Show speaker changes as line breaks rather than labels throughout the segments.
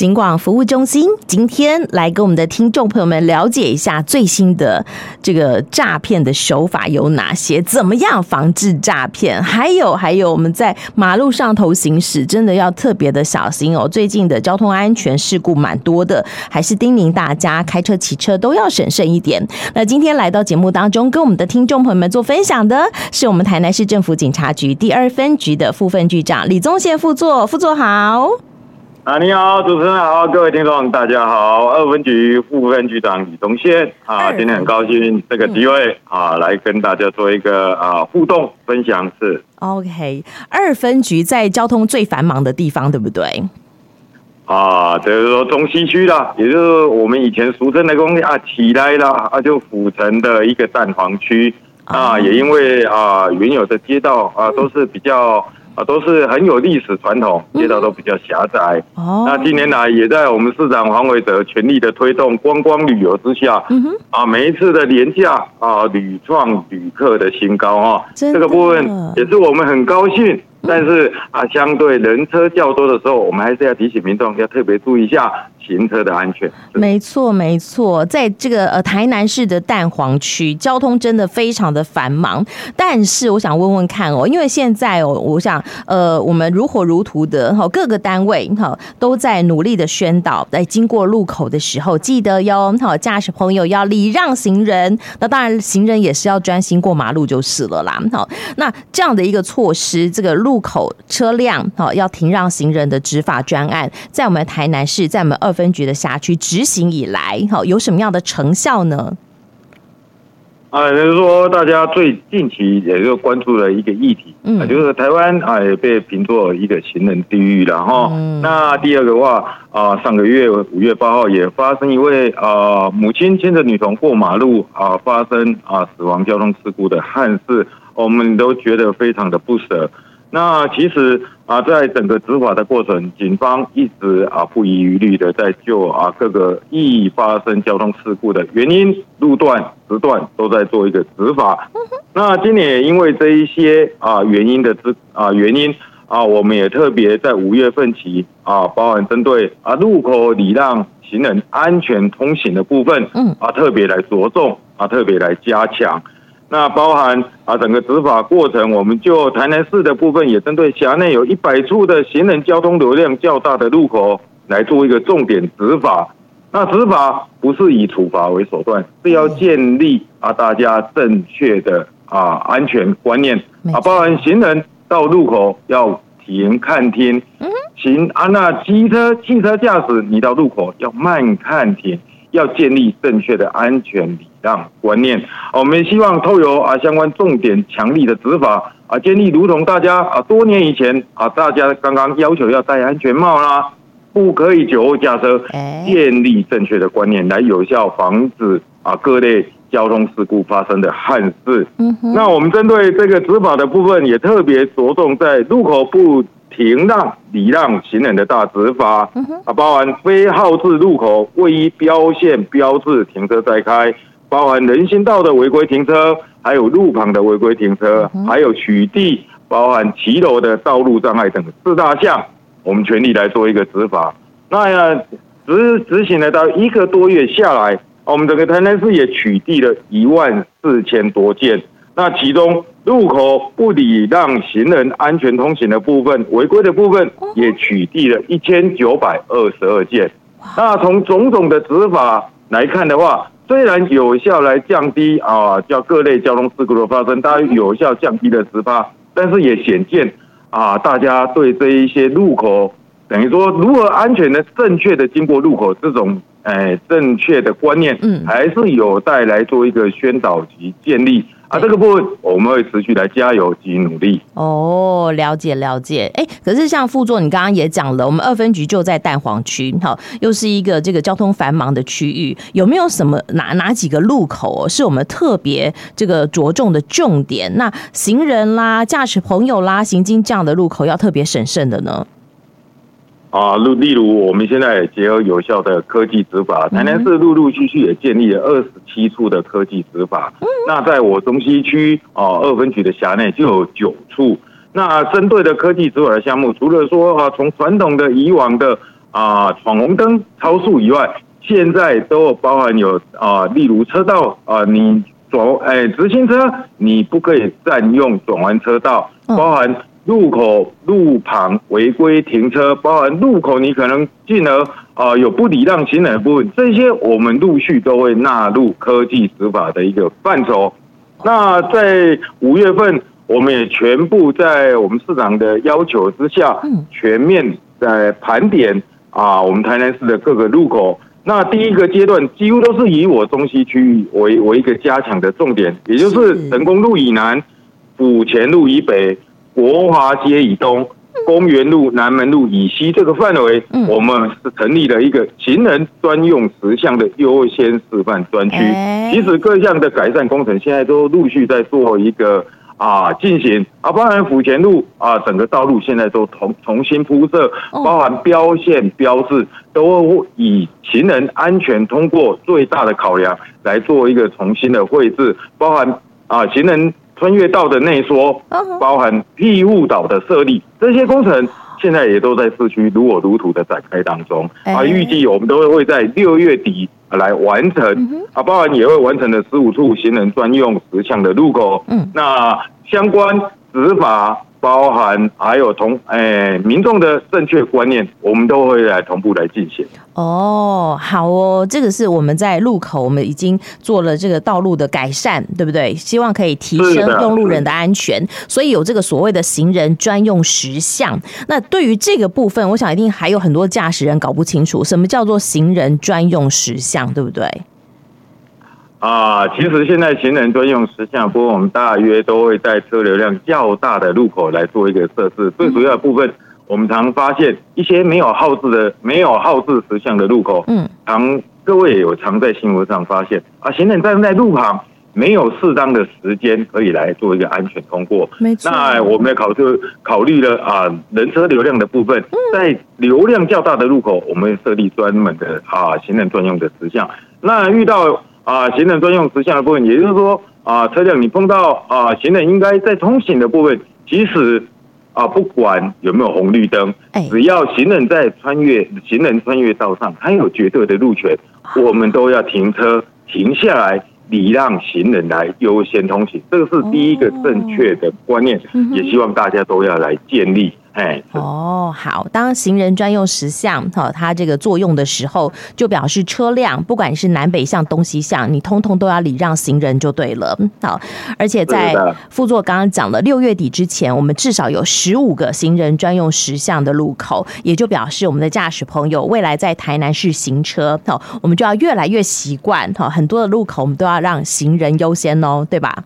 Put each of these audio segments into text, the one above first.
警广服务中心今天来跟我们的听众朋友们了解一下最新的这个诈骗的手法有哪些，怎么样防治诈骗？还有还有，我们在马路上头行驶真的要特别的小心哦。最近的交通安全事故蛮多的，还是叮咛大家开车骑车都要审慎一点。那今天来到节目当中，跟我们的听众朋友们做分享的是我们台南市政府警察局第二分局的副分局长李宗宪副座，副座好。
啊，你好，主持人好，各位听众大家好，二分局副分局长李东宪啊，今天很高兴这个机会啊，来跟大家做一个啊互动分享是。
OK，二分局在交通最繁忙的地方，对不对？
啊，就是说中西区啦，也就是我们以前俗称的公啊起来啦，啊就府城的一个蛋黄区啊，也因为啊原有的街道啊都是比较。啊，都是很有历史传统，街道都比较狭窄。哦，那近年来也在我们市长黄伟哲全力的推动观光旅游之下，嗯哼，啊，每一次的连假啊，屡创旅客的新高啊，这个部分也是我们很高兴。但是啊，相对人车较多的时候，我们还是要提醒民众要特别注意一下行车的安全。
没错，没错，在这个呃台南市的蛋黄区，交通真的非常的繁忙。但是我想问问看哦，因为现在哦，我想呃，我们如火如荼的哈，各个单位哈都在努力的宣导，在经过路口的时候，记得哟，好驾驶朋友要礼让行人。那当然，行人也是要专心过马路就是了啦。好，那这样的一个措施，这个路。口车辆哦，要停让行人的执法专案，在我们台南市，在我们二分局的辖区执行以来，哈，有什么样的成效呢？
啊，就是说大家最近期也就关注了一个议题，嗯，就是台湾啊也被评作一个行人地狱了哈。嗯、那第二个话啊，上个月五月八号也发生一位啊母亲牵着女童过马路啊，发生啊死亡交通事故的憾事，我们都觉得非常的不舍。那其实啊，在整个执法的过程，警方一直啊不遗余力的在就啊各个易发生交通事故的原因、路段、时段都在做一个执法。那今年也因为这一些啊原因的之啊原因啊，我们也特别在五月份起啊，包含针对啊路口礼让行人安全通行的部分，嗯啊特别来着重啊特别来加强。那包含啊，整个执法过程，我们就台南市的部分，也针对辖内有一百处的行人交通流量较大的路口来做一个重点执法。那执法不是以处罚为手段，是要建立啊大家正确的啊安全观念啊，包含行人到路口要停看听，行啊，那机车汽车驾驶你到路口要慢看停。要建立正确的安全礼让观念，我们希望透由啊相关重点强力的执法啊，建立如同大家啊多年以前啊大家刚刚要求要戴安全帽啦，不可以酒后驾车，建立正确的观念来有效防止啊各类交通事故发生的憾事。那我们针对这个执法的部分，也特别着重在路口不。停让、礼让行人的大执法啊，包含非号志路口位于标线标志停车再开，包含人行道的违规停车，还有路旁的违规停车，还有取缔，包含骑楼的道路障碍等四大项，我们全力来做一个执法。那执执行了到一个多月下来，我们整个台南市也取缔了一万四千多件。那其中路口不礼让行人安全通行的部分，违规的部分也取缔了一千九百二十二件。那从种种的执法来看的话，虽然有效来降低啊，叫各类交通事故的发生，大家有效降低了执法，但是也显见啊，大家对这一些路口，等于说如何安全的、正确的经过路口这种。哎，正确的观念，嗯，还是有待来做一个宣导及建立啊。这个部分我们会持续来加油及努力。
哦，了解了解。哎，可是像副座，你刚刚也讲了，我们二分局就在蛋黄区，好，又是一个这个交通繁忙的区域，有没有什么哪哪几个路口是我们特别这个着重的重点？那行人啦、驾驶朋友啦、行经这样的路口要特别审慎的呢？
啊，例例如，我们现在也结合有效的科技执法，台南市陆陆续续也建立了二十七处的科技执法。那在我中西区啊二分局的辖内就有九处。那针对的科技执法的项目，除了说啊，从传统的以往的啊闯红灯、超速以外，现在都包含有啊，例如车道啊，你转哎直行车你不可以占用转弯车道，包含路口路旁违规停车，包含路口你可能进而啊有不礼让行人的部分，这些我们陆续都会纳入科技执法的一个范畴。那在五月份，我们也全部在我们市长的要求之下，全面在盘点啊，我们台南市的各个路口。那第一个阶段几乎都是以我中西区域为为一个加强的重点，也就是成功路以南、府前路以北、国华街以东、公园路、南门路以西这个范围，我们是成立了一个行人专用十项的优先示范专区。其实各项的改善工程现在都陆续在做一个啊进行啊，包含府前路啊，整个道路现在都重重新铺设，包含标线标志都以行人安全通过最大的考量来做一个重新的绘制，包含啊行人。穿越道的内缩，包含庇护岛的设立，这些工程现在也都在市区如火如荼的展开当中。啊，预计我们都会会在六月底来完成。啊，包含也会完成的十五处行人专用十项的路口。嗯，那相关执法。包含还有同诶、欸、民众的正确观念，我们都会来同步来进行。
哦，好哦，这个是我们在路口，我们已经做了这个道路的改善，对不对？希望可以提升用路人的安全，所以有这个所谓的行人专用实项。那对于这个部分，我想一定还有很多驾驶人搞不清楚，什么叫做行人专用实项，对不对？
啊，其实现在行人专用实像坡我们大约都会在车流量较大的路口来做一个设置。最主要的部分，我们常发现一些没有号志的、没有号志实像的路口，嗯，常各位也有常在新闻上发现啊，行人站在路旁，没有适当的时间可以来做一个安全通过。没错。那我们也考虑考虑了啊，人车流量的部分，在流量较大的路口，我们设立专门的啊行人专用的实项。那遇到啊，行人专用实项的部分，也就是说，啊，车辆你碰到啊，行人应该在通行的部分，即使啊，不管有没有红绿灯，只要行人在穿越行人穿越道上，他有绝对的路权，我们都要停车停下来，礼让行人来优先通行，这个是第一个正确的观念，也希望大家都要来建立。哎，
哦，好。当行人专用实项哈，它这个作用的时候，就表示车辆不管是南北向、东西向，你通通都要礼让行人就对了。好，而且在副座刚刚讲了，六月底之前，我们至少有十五个行人专用实项的路口，也就表示我们的驾驶朋友未来在台南市行车，好，我们就要越来越习惯哈，很多的路口我们都要让行人优先哦，对吧？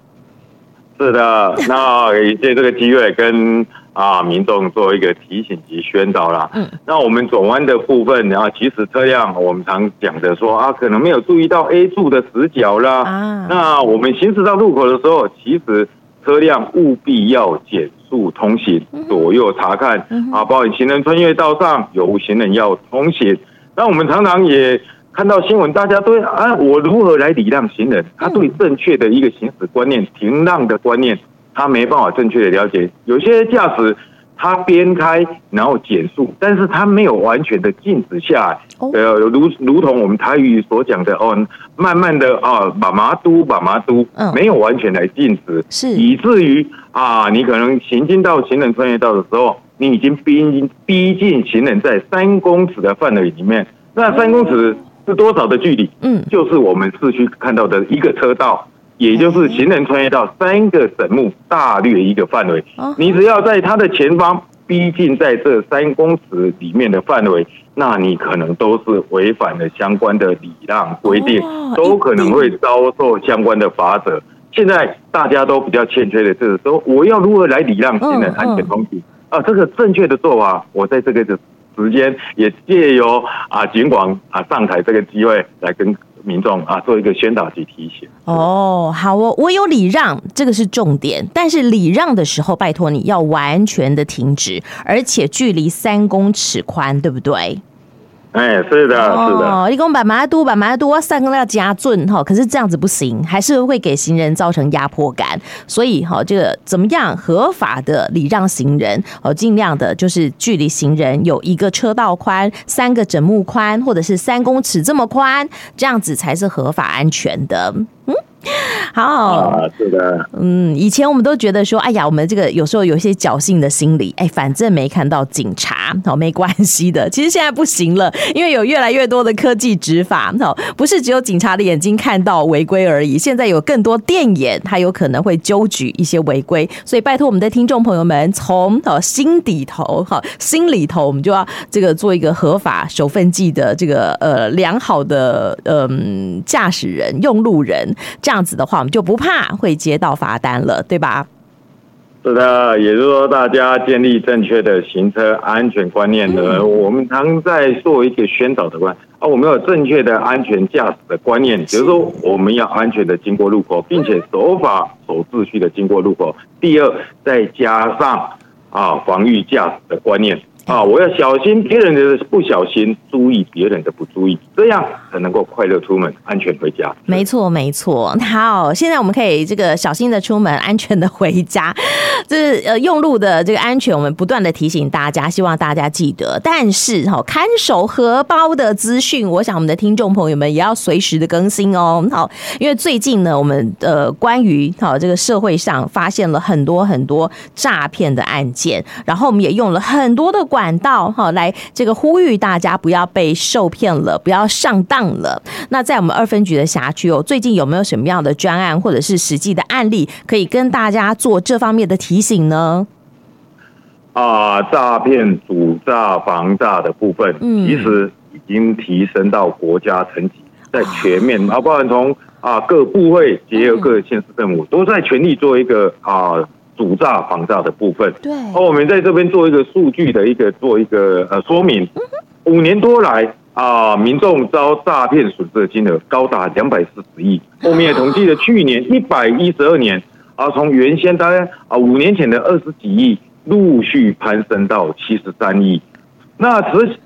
是的，那借这个机会跟。啊，民众做一个提醒及宣导啦。嗯，那我们转弯的部分，然后其实车辆我们常讲的说啊，可能没有注意到 A 柱的死角啦。啊，那我们行驶到路口的时候，其实车辆务必要减速通行，左右查看啊，包括行人穿越道上有无行人要通行。那我们常常也看到新闻，大家都啊，我如何来礼让行人？他对正确的一个行驶观念、停让的观念。他没办法正确的了解，有些驾驶他边开然后减速，但是他没有完全的静止下来，呃，如如同我们台语所讲的哦，慢慢的啊，把麻嘟把麻嘟，没有完全来静止，是。以至于啊，你可能行进到行人穿越道的时候，你已经逼逼近行人在三公尺的范围里面，那三公尺是多少的距离？嗯，就是我们市区看到的一个车道。也就是行人穿越到三个神木大略一个范围，你只要在它的前方逼近在这三公尺里面的范围，那你可能都是违反了相关的礼让规定，都可能会遭受相关的罚则。现在大家都比较欠缺的是说，我要如何来礼让行人安全通行啊？这个正确的做法，我在这个的时间也借由啊尽管啊上台这个机会来跟。民众啊，做一个宣导及提醒。
哦，好我，我有礼让，这个是重点。但是礼让的时候，拜托你要完全的停止，而且距离三公尺宽，对不对？
哎，是的，是的。
哦你讲慢慢读，慢慢读，我三个要加准哈。可是这样子不行，还是会给行人造成压迫感。所以哈，这个怎么样合法的礼让行人？哦，尽量的就是距离行人有一个车道宽，三个枕木宽，或者是三公尺这么宽，这样子才是合法安全的。嗯。好，
啊，是的，
嗯，以前我们都觉得说，哎呀，我们这个有时候有一些侥幸的心理，哎，反正没看到警察，好，没关系的。其实现在不行了，因为有越来越多的科技执法，好，不是只有警察的眼睛看到违规而已，现在有更多电眼，它有可能会纠举一些违规。所以拜托我们的听众朋友们，从好心底头，好心里头，我们就要这个做一个合法守份记的这个呃良好的嗯驾驶人、用路人，这样子的话。我们就不怕会接到罚单了，对吧？
是的，也就是说，大家建立正确的行车安全观念呢。嗯、我们常在做一个宣导的观啊，我们有正确的安全驾驶的观念，比如说我们要安全的经过路口，并且守法守秩序的经过路口。第二，再加上啊防御驾驶的观念。啊！我要小心别人的不小心，注意别人的不注意，这样才能够快乐出门，安全回家。
没错，没错。好，现在我们可以这个小心的出门，安全的回家。这是呃用路的这个安全，我们不断的提醒大家，希望大家记得。但是哈，看守荷包的资讯，我想我们的听众朋友们也要随时的更新哦。好，因为最近呢，我们呃关于好这个社会上发现了很多很多诈骗的案件，然后我们也用了很多的。管道哈，来这个呼吁大家不要被受骗了，不要上当了。那在我们二分局的辖区哦，最近有没有什么样的专案或者是实际的案例，可以跟大家做这方面的提醒呢？
啊，诈骗、主诈、防诈的部分，嗯，其实已经提升到国家层级，在全面啊，包含从啊各部会结合各县市政府，都在全力做一个啊。阻诈防诈的部分，对，哦，我们在这边做一个数据的一个做一个呃说明。五年多来啊，民众遭诈骗损失的金额高达两百四十亿。后面统计了去年一百一十二年啊，从原先大概啊五年前的二十几亿，陆续攀升到七十三亿。那其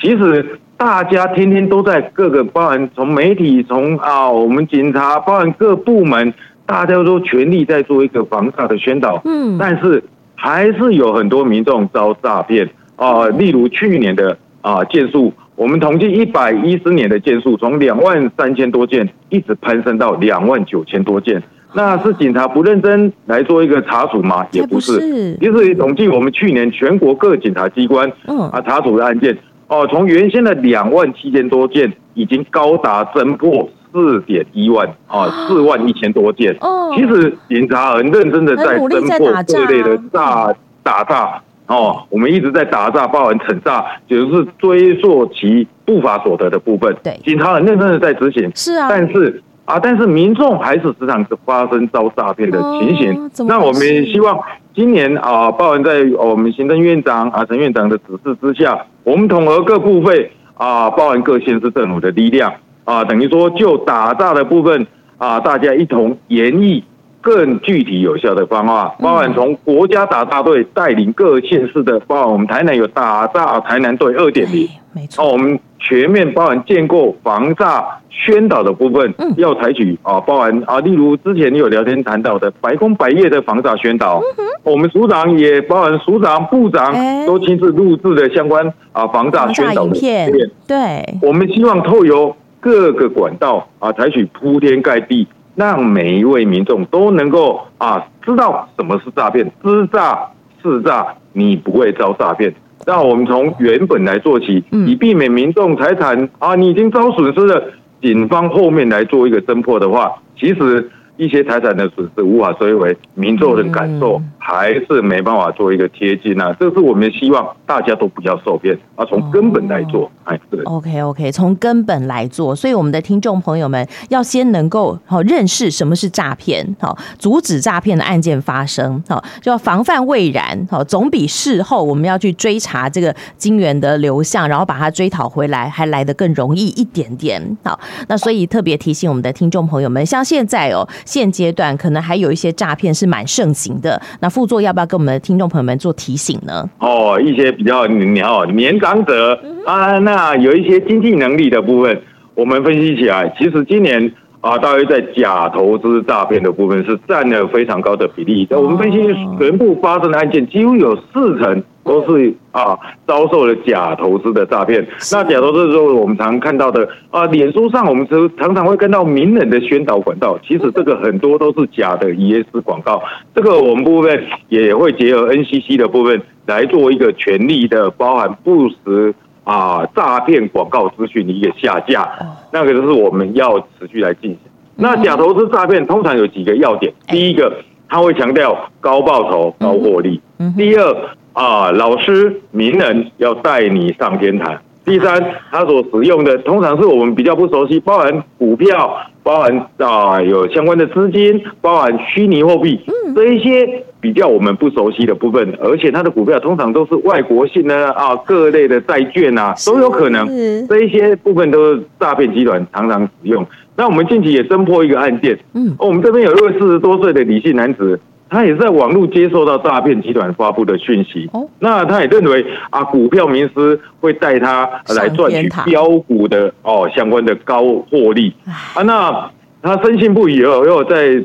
其实大家天天都在各个包含从媒体从啊我们警察包含各部门。大家都全力在做一个防诈的宣导，嗯，但是还是有很多民众遭诈骗啊。例如去年的啊件数，我们统计一百一十年的件数，从两万三千多件一直攀升到两万九千多件。那是警察不认真来做一个查处吗？也不是，其实统计我们去年全国各警察机关，嗯啊查处的案件，哦，从原先的两万七千多件，已经高达侦破。四点一万啊，四万一千多件。哦，其实警察很认真的在侦破这类的诈打诈哦，我们一直在打诈，报案惩诈，就是追溯其不法所得的部分。对，警察很认真的在执行。是啊，但是啊，但是民众还是时常是发生遭诈骗的情形。那我们也希望今年啊，包含在我们行政院长啊陈院长的指示之下，我们统合各部分啊，包含各县市政府的力量。啊，等于说就打诈的部分啊，大家一同研议更具体有效的方案，包含从国家打诈队带领各县市的，包含我们台南有打诈台南队二点零，没错，我们全面包含建构防诈宣导的部分，要采取啊，包含啊，例如之前有聊天谈到的白工百业的防诈宣导，我们署长也包含署长、部长都亲自录制的相关啊防诈宣导的影片，对，我们希望透由。各个管道啊，采取铺天盖地，让每一位民众都能够啊知道什么是诈骗，知诈是诈，你不会遭诈骗。让我们从原本来做起，以避免民众财产啊，你已经遭损失了，警方后面来做一个侦破的话，其实。一些财产的损失无法追回，民众的感受还是没办法做一个贴近啊！这是我们希望大家都不要受骗，啊，从根本来做。哎，是。OK
OK，从根本来做，所以我们的听众朋友们要先能够好认识什么是诈骗，好阻止诈骗的案件发生，好就要防范未然，好总比事后我们要去追查这个金源的流向，然后把它追讨回来还来得更容易一点点。好，那所以特别提醒我们的听众朋友们，像现在哦。现阶段可能还有一些诈骗是蛮盛行的。那副座要不要跟我们的听众朋友们做提醒呢？
哦，一些比较你好年长者啊，那有一些经济能力的部分，我们分析起来，其实今年。啊，大约在假投资诈骗的部分是占了非常高的比例。那我们分析全部发生的案件，几乎有四成都是啊遭受了假投资的诈骗。那假投资的时候，我们常看到的啊，脸书上我们常常会看到名人的宣导管道，其实这个很多都是假的 ES 广告。这个我们部分也会结合 NCC 的部分来做一个全力的包含不实。啊，诈骗广告资讯的一个下架，那个就是我们要持续来进行。那假投资诈骗通常有几个要点，第一个，他会强调高报酬、高获利；第二，啊，老师、名人要带你上天堂；第三，他所使用的通常是我们比较不熟悉，包含股票，包含啊有相关的资金，包含虚拟货币这一些。比较我们不熟悉的部分，而且它的股票通常都是外国性的啊，各类的债券啊都有可能，这一些部分都是诈骗集团常常使用。那我们近期也侦破一个案件，嗯，我们这边有一位四十多岁的李姓男子，他也是在网络接受到诈骗集团发布的讯息，哦，那他也认为啊，股票名师会带他来赚取标股的哦相关的高获利。啊，那他深信不疑哦，又在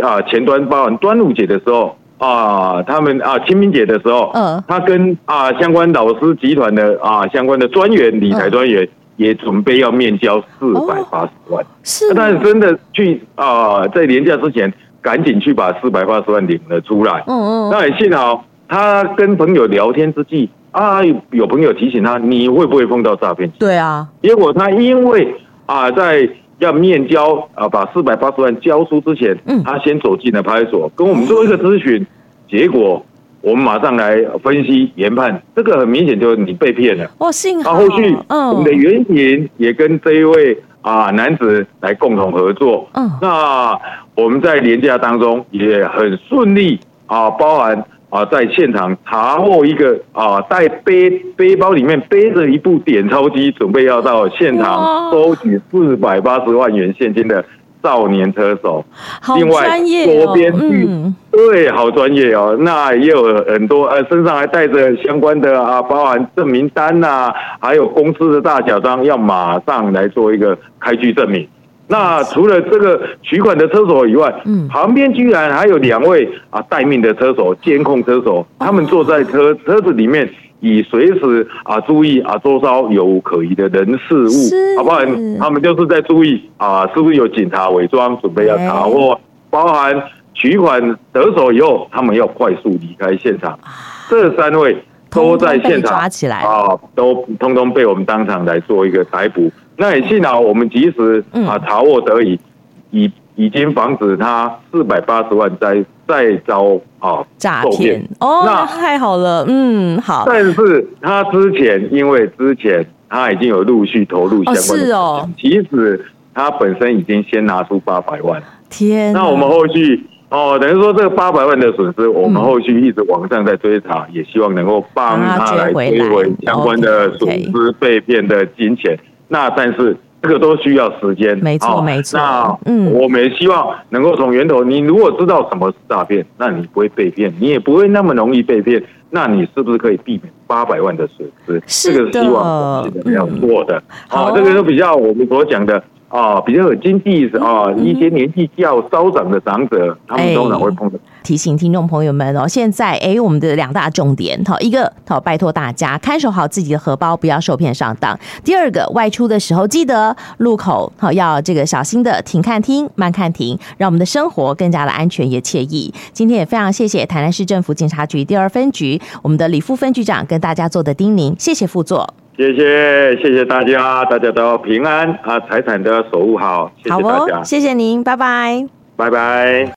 啊前端包含端午节的时候。啊，他们啊，清明节的时候，嗯，他跟啊相关老师集团的啊相关的专员理财专员也准备要面交四百八十万，是，但真的去啊，在年假之前赶紧去把四百八十万领了出来，嗯嗯，那也幸好他跟朋友聊天之际啊，有朋友提醒他，你会不会碰到诈骗？
对啊，
结果他因为啊在。要面交啊，把四百八十万交出之前，嗯，他先走进了派出所，跟我们做一个咨询，结果我们马上来分析研判，这个很明显就是你被骗了。
哇，幸好。
啊，后续我们的原因也跟这一位啊男子来共同合作，嗯，那我们在廉价当中也很顺利啊，包含。啊，在现场查获一个啊，带背背包里面背着一部点钞机，准备要到现场收取四百八十万元现金的少年车手。
好专业哦。另外，左边
嗯，对，好专业哦。那也有很多呃，身上还带着相关的啊，包含证明单呐、啊，还有公司的大小章，要马上来做一个开具证明。那除了这个取款的车手以外，嗯，旁边居然还有两位啊待命的车手，监控车手，他们坐在车车子里面，以随时啊注意啊周遭有可疑的人事物，好不好？他们就是在注意啊，是不是有警察伪装准备要查获，包含取款得手以后，他们要快速离开现场。这三位都在现场抓起来啊，都通通被我们当场来做一个逮捕。那也幸好我们及时啊查获得以，已已经防止他四百八十万再再遭啊诈骗。
哦，那太好了，嗯好。
但是他之前因为之前他已经有陆续投入相关的，是哦，其实他本身已经先拿出八百万，
天，
那我们后续哦，等于说这个八百万的损失，我们后续一直往上在追查，也希望能够帮他来追回相关的损失被骗的金钱。那但是这个都需要时间，
没错没错。
那嗯，我们希望能够从源头。你如果知道什么是诈骗，那你不会被骗，你也不会那么容易被骗。那你是不是可以避免八百万的损失？
是
这个是希望我们要做的。好，这个就比较我们所讲的。啊，比较有经济啊，一些年纪较稍长的长者，他们通常会碰到。
提醒听众朋友们哦，现在哎，我们的两大重点，好，一个好，拜托大家看守好自己的荷包，不要受骗上当。第二个，外出的时候记得路口好要这个小心的停看听慢看停，让我们的生活更加的安全也惬意。今天也非常谢谢台南市政府警察局第二分局我们的李副分局长跟大家做的叮咛，谢谢副座。
谢谢，谢谢大家，大家都要平安啊，财产都要守护好，谢谢大家，
谢谢您，拜拜，
拜拜。